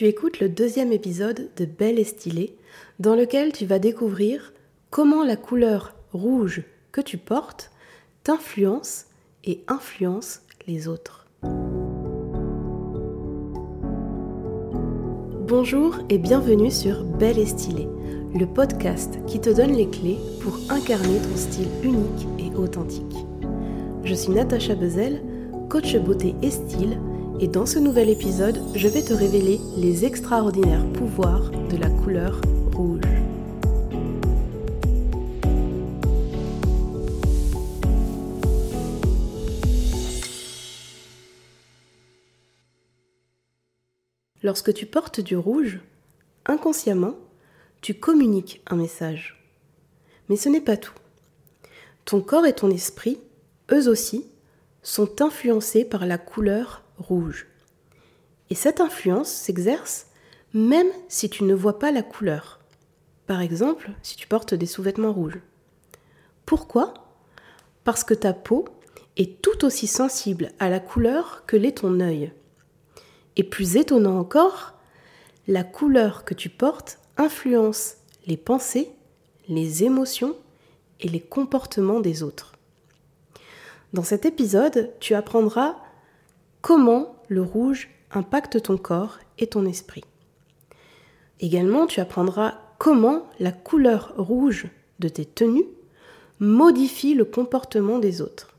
Tu écoutes le deuxième épisode de Belle et stylée, dans lequel tu vas découvrir comment la couleur rouge que tu portes t'influence et influence les autres. Bonjour et bienvenue sur Belle et stylée, le podcast qui te donne les clés pour incarner ton style unique et authentique. Je suis Natacha Bezel, coach beauté et style et dans ce nouvel épisode, je vais te révéler les extraordinaires pouvoirs de la couleur rouge. Lorsque tu portes du rouge, inconsciemment, tu communiques un message. Mais ce n'est pas tout. Ton corps et ton esprit, eux aussi, sont influencés par la couleur rouge. Et cette influence s'exerce même si tu ne vois pas la couleur. Par exemple, si tu portes des sous-vêtements rouges. Pourquoi? Parce que ta peau est tout aussi sensible à la couleur que l'est ton œil. Et plus étonnant encore, la couleur que tu portes influence les pensées, les émotions et les comportements des autres. Dans cet épisode, tu apprendras comment le rouge impacte ton corps et ton esprit. Également, tu apprendras comment la couleur rouge de tes tenues modifie le comportement des autres.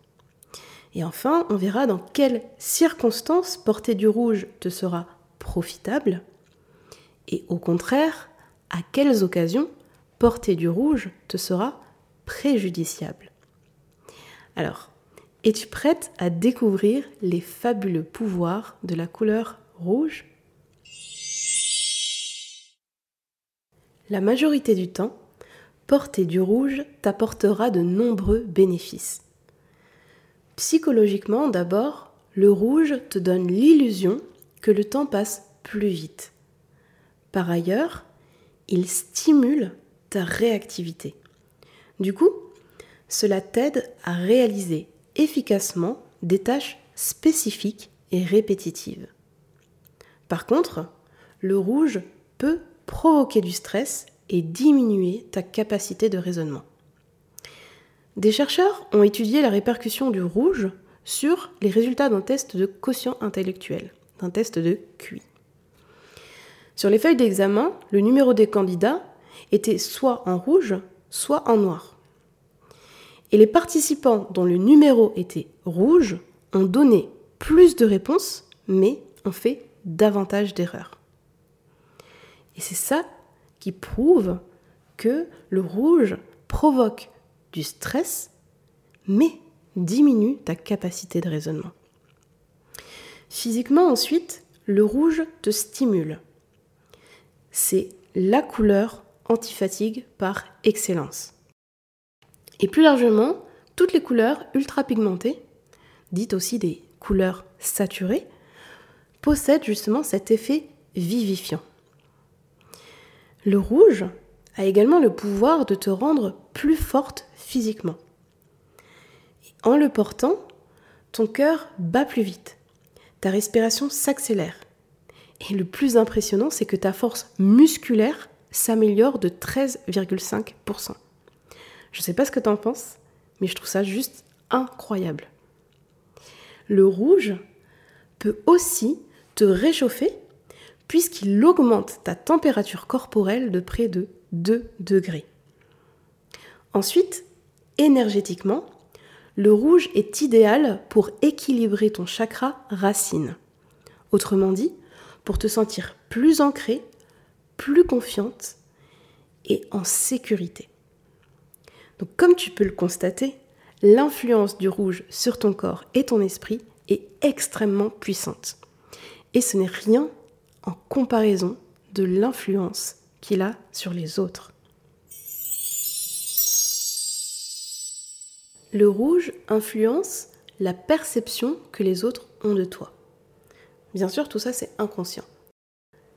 Et enfin, on verra dans quelles circonstances porter du rouge te sera profitable et au contraire, à quelles occasions porter du rouge te sera préjudiciable. Alors, es-tu prête à découvrir les fabuleux pouvoirs de la couleur rouge La majorité du temps, porter du rouge t'apportera de nombreux bénéfices. Psychologiquement, d'abord, le rouge te donne l'illusion que le temps passe plus vite. Par ailleurs, il stimule ta réactivité. Du coup, cela t'aide à réaliser efficacement des tâches spécifiques et répétitives. Par contre, le rouge peut provoquer du stress et diminuer ta capacité de raisonnement. Des chercheurs ont étudié la répercussion du rouge sur les résultats d'un test de quotient intellectuel, d'un test de QI. Sur les feuilles d'examen, le numéro des candidats était soit en rouge, soit en noir. Et les participants dont le numéro était rouge ont donné plus de réponses, mais ont fait davantage d'erreurs. Et c'est ça qui prouve que le rouge provoque du stress, mais diminue ta capacité de raisonnement. Physiquement, ensuite, le rouge te stimule. C'est la couleur antifatigue par excellence. Et plus largement, toutes les couleurs ultra pigmentées, dites aussi des couleurs saturées, possèdent justement cet effet vivifiant. Le rouge a également le pouvoir de te rendre plus forte physiquement. en le portant, ton cœur bat plus vite, ta respiration s'accélère. Et le plus impressionnant, c'est que ta force musculaire s'améliore de 13,5%. Je sais pas ce que tu en penses, mais je trouve ça juste incroyable. Le rouge peut aussi te réchauffer puisqu'il augmente ta température corporelle de près de 2 degrés. Ensuite, énergétiquement, le rouge est idéal pour équilibrer ton chakra racine. Autrement dit, pour te sentir plus ancrée, plus confiante et en sécurité. Donc comme tu peux le constater, l'influence du rouge sur ton corps et ton esprit est extrêmement puissante. Et ce n'est rien en comparaison de l'influence qu'il a sur les autres. Le rouge influence la perception que les autres ont de toi. Bien sûr, tout ça c'est inconscient.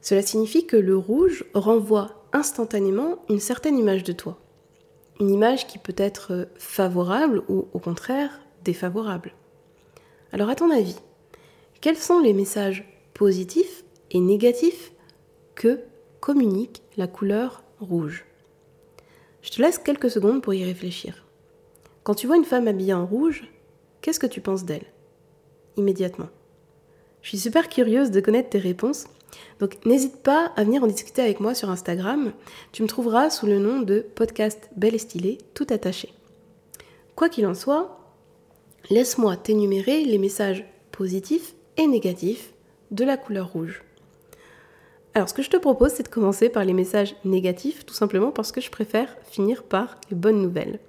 Cela signifie que le rouge renvoie instantanément une certaine image de toi une image qui peut être favorable ou au contraire défavorable. Alors à ton avis, quels sont les messages positifs et négatifs que communique la couleur rouge? Je te laisse quelques secondes pour y réfléchir. Quand tu vois une femme habillée en rouge, qu'est-ce que tu penses d'elle? Immédiatement. Je suis super curieuse de connaître tes réponses, donc n'hésite pas à venir en discuter avec moi sur Instagram. Tu me trouveras sous le nom de podcast Belle et Stylée, tout attaché. Quoi qu'il en soit, laisse-moi t'énumérer les messages positifs et négatifs de la couleur rouge. Alors ce que je te propose, c'est de commencer par les messages négatifs, tout simplement parce que je préfère finir par les bonnes nouvelles.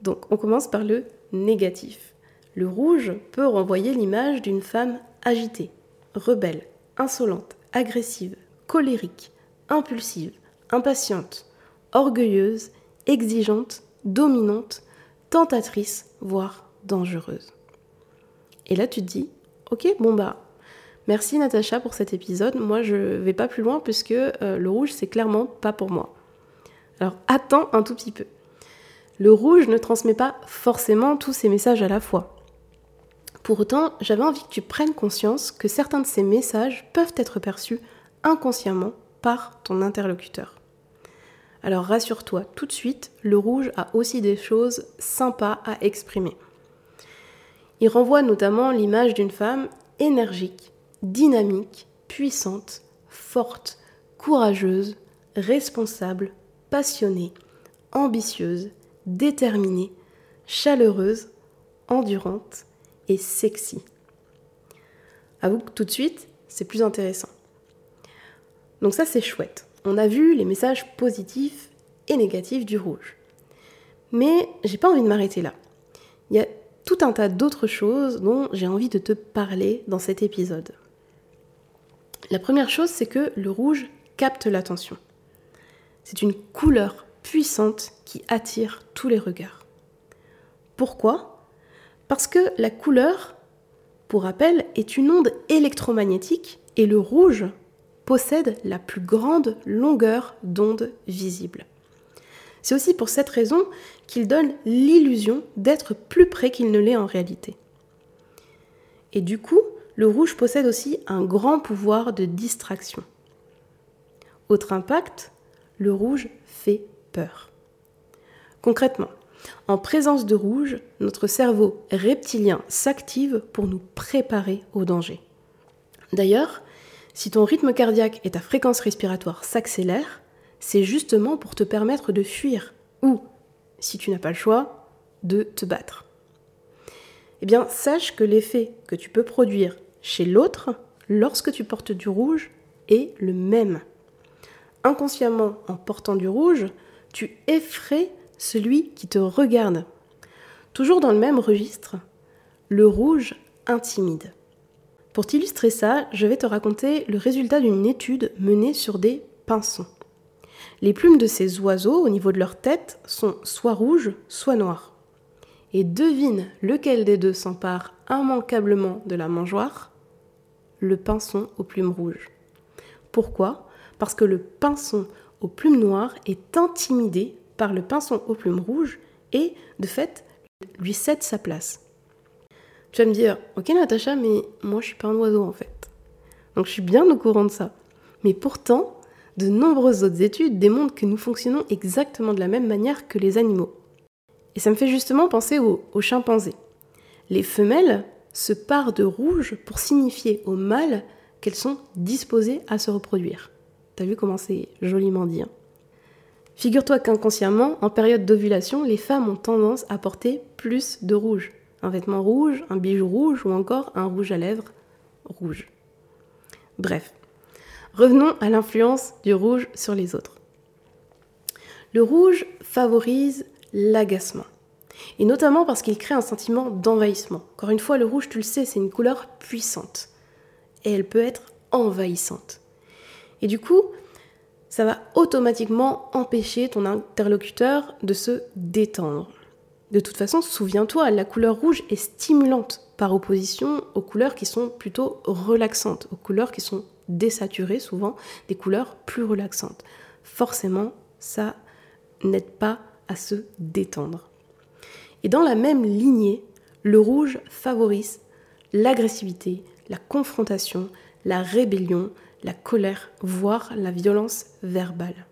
Donc on commence par le négatif. Le rouge peut renvoyer l'image d'une femme agitée, rebelle, insolente, agressive, colérique, impulsive, impatiente, orgueilleuse, exigeante, dominante, tentatrice, voire dangereuse. Et là, tu te dis, ok, bon bah, merci Natacha pour cet épisode. Moi, je vais pas plus loin puisque euh, le rouge, c'est clairement pas pour moi. Alors, attends un tout petit peu. Le rouge ne transmet pas forcément tous ces messages à la fois. Pour autant, j'avais envie que tu prennes conscience que certains de ces messages peuvent être perçus inconsciemment par ton interlocuteur. Alors rassure-toi, tout de suite, le rouge a aussi des choses sympas à exprimer. Il renvoie notamment l'image d'une femme énergique, dynamique, puissante, forte, courageuse, responsable, passionnée, ambitieuse, déterminée, chaleureuse, endurante et sexy. Avoue que tout de suite, c'est plus intéressant. Donc ça, c'est chouette on a vu les messages positifs et négatifs du rouge. Mais j'ai pas envie de m'arrêter là. Il y a tout un tas d'autres choses dont j'ai envie de te parler dans cet épisode. La première chose, c'est que le rouge capte l'attention. C'est une couleur puissante qui attire tous les regards. Pourquoi? Parce que la couleur, pour rappel, est une onde électromagnétique et le rouge possède la plus grande longueur d'onde visible. C'est aussi pour cette raison qu'il donne l'illusion d'être plus près qu'il ne l'est en réalité. Et du coup, le rouge possède aussi un grand pouvoir de distraction. Autre impact, le rouge fait peur. Concrètement, en présence de rouge, notre cerveau reptilien s'active pour nous préparer au danger. D'ailleurs, si ton rythme cardiaque et ta fréquence respiratoire s'accélèrent, c'est justement pour te permettre de fuir ou, si tu n'as pas le choix, de te battre. Eh bien, sache que l'effet que tu peux produire chez l'autre lorsque tu portes du rouge est le même. Inconsciemment, en portant du rouge, tu effraies celui qui te regarde. Toujours dans le même registre, le rouge intimide. Pour t'illustrer ça, je vais te raconter le résultat d'une étude menée sur des pinsons. Les plumes de ces oiseaux au niveau de leur tête sont soit rouges, soit noires. Et devine lequel des deux s'empare immanquablement de la mangeoire? Le pinson aux plumes rouges. Pourquoi? Parce que le pinson aux plumes noires est intimidé par le pinson aux plumes rouges et, de fait, lui cède sa place. Tu vas me dire, ok Natacha, mais moi je suis pas un oiseau en fait. Donc je suis bien au courant de ça. Mais pourtant, de nombreuses autres études démontrent que nous fonctionnons exactement de la même manière que les animaux. Et ça me fait justement penser aux, chimpanzés. Les femelles se parent de rouge pour signifier aux mâles qu'elles sont disposées à se reproduire. T'as vu comment c'est joliment dit hein? Figure-toi qu'inconsciemment, en période d'ovulation, les femmes ont tendance à porter plus de rouge un vêtement rouge, un bijou rouge ou encore un rouge à lèvres rouge. Bref, revenons à l'influence du rouge sur les autres. Le rouge favorise l'agacement, et notamment parce qu'il crée un sentiment d'envahissement. Encore une fois, le rouge, tu le sais, c'est une couleur puissante, et elle peut être envahissante. Et du coup, ça va automatiquement empêcher ton interlocuteur de se détendre. De toute façon, souviens-toi, la couleur rouge est stimulante par opposition aux couleurs qui sont plutôt relaxantes, aux couleurs qui sont désaturées souvent, des couleurs plus relaxantes. Forcément, ça n'aide pas à se détendre. Et dans la même lignée, le rouge favorise l'agressivité, la confrontation, la rébellion, la colère, voire la violence verbale.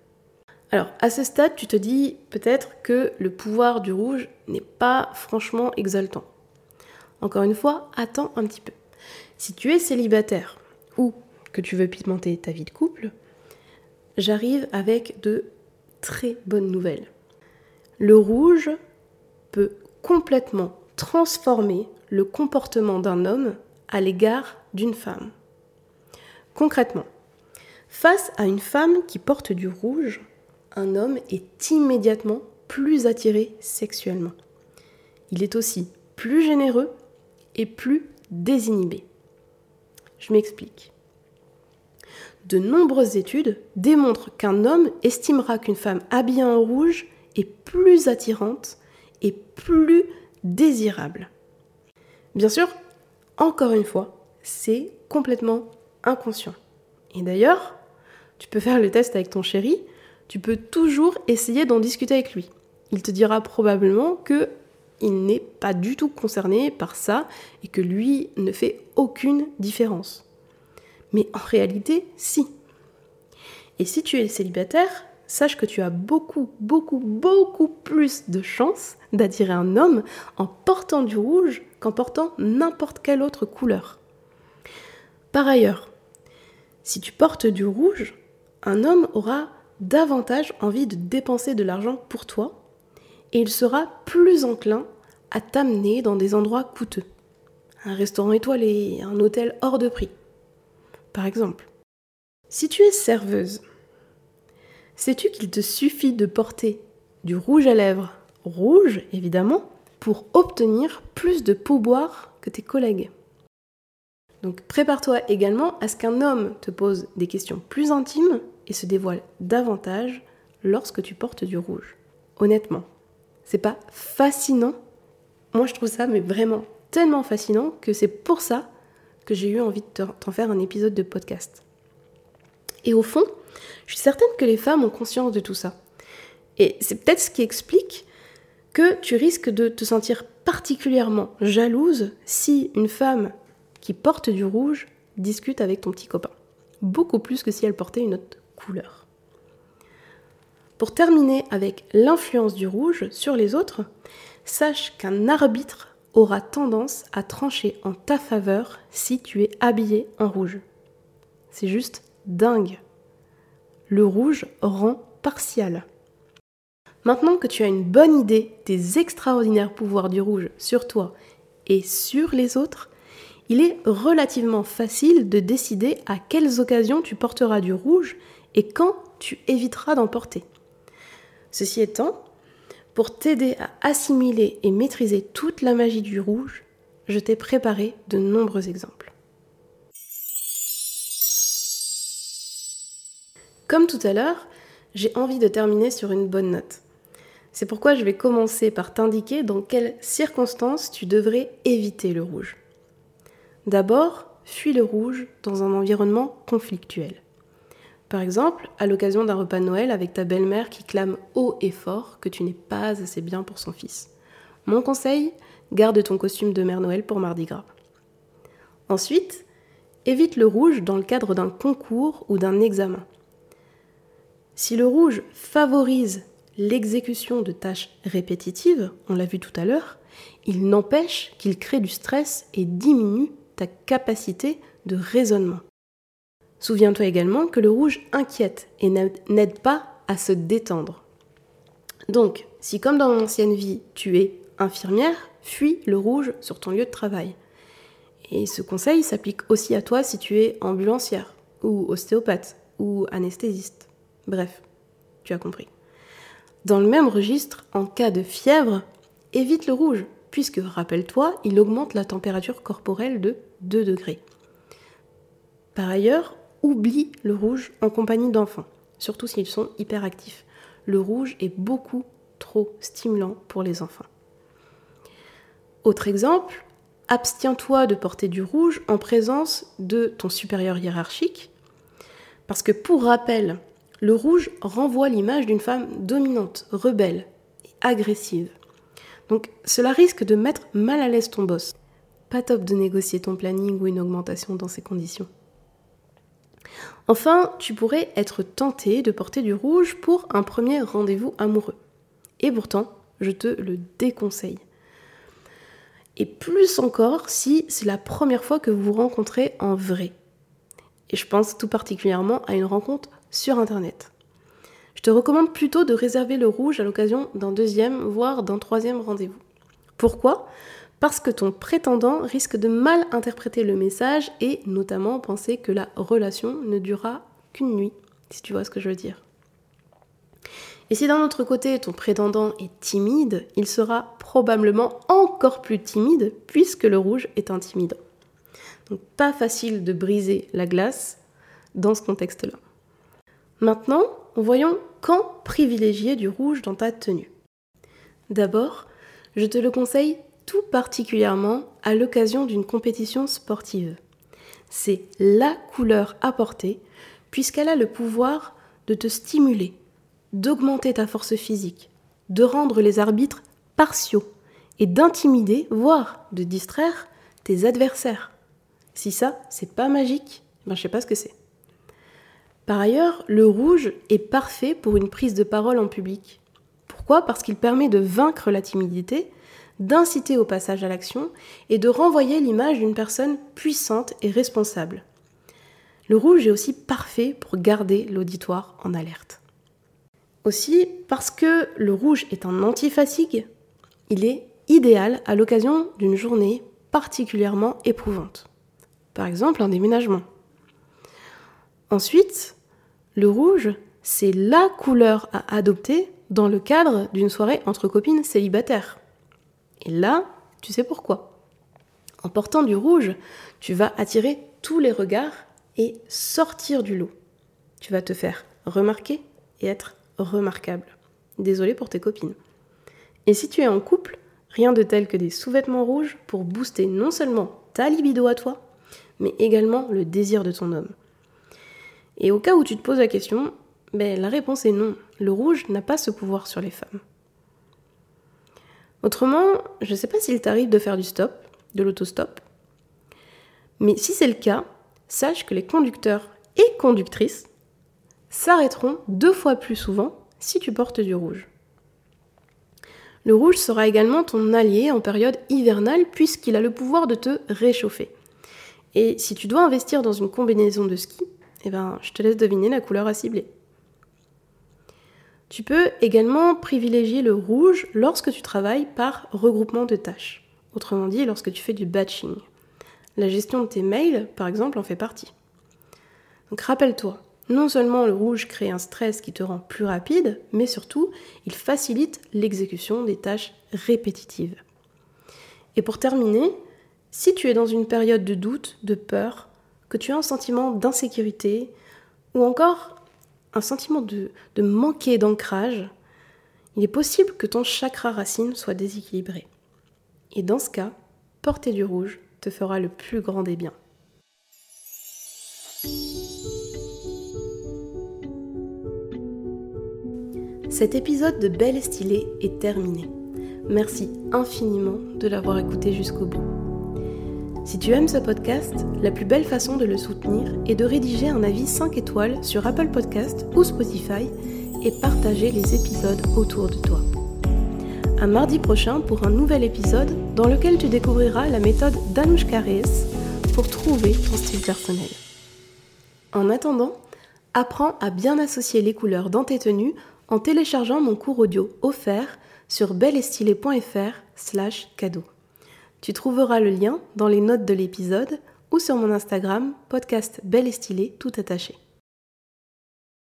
Alors, à ce stade, tu te dis peut-être que le pouvoir du rouge n'est pas franchement exaltant. Encore une fois, attends un petit peu. Si tu es célibataire ou que tu veux pimenter ta vie de couple, j'arrive avec de très bonnes nouvelles. Le rouge peut complètement transformer le comportement d'un homme à l'égard d'une femme. Concrètement, face à une femme qui porte du rouge, un homme est immédiatement plus attiré sexuellement. Il est aussi plus généreux et plus désinhibé. Je m'explique. De nombreuses études démontrent qu'un homme estimera qu'une femme habillée en rouge est plus attirante et plus désirable. Bien sûr, encore une fois, c'est complètement inconscient. Et d'ailleurs, tu peux faire le test avec ton chéri, tu peux toujours essayer d'en discuter avec lui. Il te dira probablement que il n'est pas du tout concerné par ça et que lui ne fait aucune différence. Mais en réalité, si. Et si tu es célibataire, sache que tu as beaucoup, beaucoup, beaucoup plus de chances d'attirer un homme en portant du rouge qu'en portant n'importe quelle autre couleur. Par ailleurs, si tu portes du rouge, un homme aura davantage envie de dépenser de l'argent pour toi et il sera plus enclin à t'amener dans des endroits coûteux. Un restaurant étoilé, un hôtel hors de prix. Par exemple, si tu es serveuse, sais-tu qu'il te suffit de porter du rouge à lèvres, rouge évidemment, pour obtenir plus de pourboire que tes collègues donc prépare-toi également à ce qu'un homme te pose des questions plus intimes et se dévoile davantage lorsque tu portes du rouge. Honnêtement, c'est pas fascinant Moi je trouve ça mais vraiment tellement fascinant que c'est pour ça que j'ai eu envie de t'en faire un épisode de podcast. Et au fond, je suis certaine que les femmes ont conscience de tout ça. Et c'est peut-être ce qui explique que tu risques de te sentir particulièrement jalouse si une femme qui porte du rouge discute avec ton petit copain. Beaucoup plus que si elle portait une autre couleur. Pour terminer avec l'influence du rouge sur les autres, sache qu'un arbitre aura tendance à trancher en ta faveur si tu es habillé en rouge. C'est juste dingue. Le rouge rend partial. Maintenant que tu as une bonne idée des extraordinaires pouvoirs du rouge sur toi et sur les autres, il est relativement facile de décider à quelles occasions tu porteras du rouge et quand tu éviteras d'en porter. Ceci étant, pour t'aider à assimiler et maîtriser toute la magie du rouge, je t'ai préparé de nombreux exemples. Comme tout à l'heure, j'ai envie de terminer sur une bonne note. C'est pourquoi je vais commencer par t'indiquer dans quelles circonstances tu devrais éviter le rouge. D'abord, fuis le rouge dans un environnement conflictuel. Par exemple, à l'occasion d'un repas de Noël avec ta belle-mère qui clame haut et fort que tu n'es pas assez bien pour son fils. Mon conseil, garde ton costume de Mère Noël pour Mardi Gras. Ensuite, évite le rouge dans le cadre d'un concours ou d'un examen. Si le rouge favorise l'exécution de tâches répétitives, on l'a vu tout à l'heure, il n'empêche qu'il crée du stress et diminue capacité de raisonnement. Souviens-toi également que le rouge inquiète et n'aide pas à se détendre. Donc, si comme dans mon ancienne vie, tu es infirmière, fuis le rouge sur ton lieu de travail. Et ce conseil s'applique aussi à toi si tu es ambulancière, ou ostéopathe, ou anesthésiste. Bref, tu as compris. Dans le même registre, en cas de fièvre, évite le rouge, puisque, rappelle-toi, il augmente la température corporelle de 2 degrés. Par ailleurs, oublie le rouge en compagnie d'enfants, surtout s'ils sont hyperactifs. Le rouge est beaucoup trop stimulant pour les enfants. Autre exemple, abstiens-toi de porter du rouge en présence de ton supérieur hiérarchique, parce que pour rappel, le rouge renvoie l'image d'une femme dominante, rebelle et agressive. Donc cela risque de mettre mal à l'aise ton boss. Pas top de négocier ton planning ou une augmentation dans ces conditions. Enfin, tu pourrais être tenté de porter du rouge pour un premier rendez-vous amoureux. Et pourtant, je te le déconseille. Et plus encore si c'est la première fois que vous vous rencontrez en vrai. Et je pense tout particulièrement à une rencontre sur Internet. Je te recommande plutôt de réserver le rouge à l'occasion d'un deuxième, voire d'un troisième rendez-vous. Pourquoi? Parce que ton prétendant risque de mal interpréter le message et notamment penser que la relation ne durera qu'une nuit, si tu vois ce que je veux dire. Et si d'un autre côté ton prétendant est timide, il sera probablement encore plus timide puisque le rouge est intimidant. Donc pas facile de briser la glace dans ce contexte-là. Maintenant, voyons quand privilégier du rouge dans ta tenue. D'abord, je te le conseille particulièrement à l'occasion d'une compétition sportive. C'est la couleur à porter puisqu'elle a le pouvoir de te stimuler, d'augmenter ta force physique, de rendre les arbitres partiaux et d'intimider, voire de distraire tes adversaires. Si ça, c'est pas magique, ben je sais pas ce que c'est. Par ailleurs, le rouge est parfait pour une prise de parole en public. Pourquoi? Parce qu'il permet de vaincre la timidité, d'inciter au passage à l'action et de renvoyer l'image d'une personne puissante et responsable. Le rouge est aussi parfait pour garder l'auditoire en alerte. Aussi, parce que le rouge est un anti-fatigue, il est idéal à l'occasion d'une journée particulièrement éprouvante. Par exemple, un déménagement. Ensuite, le rouge, c'est la couleur à adopter dans le cadre d'une soirée entre copines célibataires. Et là, tu sais pourquoi? En portant du rouge, tu vas attirer tous les regards et sortir du lot. Tu vas te faire remarquer et être remarquable. Désolé pour tes copines. Et si tu es en couple, rien de tel que des sous-vêtements rouges pour booster non seulement ta libido à toi, mais également le désir de ton homme. Et au cas où tu te poses la question, ben, la réponse est non. Le rouge n'a pas ce pouvoir sur les femmes. Autrement, je ne sais pas s'il t'arrive de faire du stop, de l'autostop. Mais si c'est le cas, sache que les conducteurs et conductrices s'arrêteront deux fois plus souvent si tu portes du rouge. Le rouge sera également ton allié en période hivernale puisqu'il a le pouvoir de te réchauffer. Et si tu dois investir dans une combinaison de ski, eh ben, je te laisse deviner la couleur à cibler. Tu peux également privilégier le rouge lorsque tu travailles par regroupement de tâches, autrement dit lorsque tu fais du batching. La gestion de tes mails, par exemple, en fait partie. Donc rappelle-toi, non seulement le rouge crée un stress qui te rend plus rapide, mais surtout, il facilite l'exécution des tâches répétitives. Et pour terminer, si tu es dans une période de doute, de peur, que tu as un sentiment d'insécurité ou encore un sentiment de, de manquer d'ancrage, il est possible que ton chakra racine soit déséquilibré. Et dans ce cas, porter du rouge te fera le plus grand des biens. Cet épisode de Belle et Stylée est terminé. Merci infiniment de l'avoir écouté jusqu'au bout. Si tu aimes ce podcast, la plus belle façon de le soutenir est de rédiger un avis 5 étoiles sur Apple Podcast ou Spotify et partager les épisodes autour de toi. À mardi prochain pour un nouvel épisode dans lequel tu découvriras la méthode d'Anouchka Reyes pour trouver ton style personnel. En attendant, apprends à bien associer les couleurs dans tes tenues en téléchargeant mon cours audio offert sur belestylé.fr slash cadeau. Tu trouveras le lien dans les notes de l'épisode ou sur mon Instagram, podcast belle et stylée tout attaché.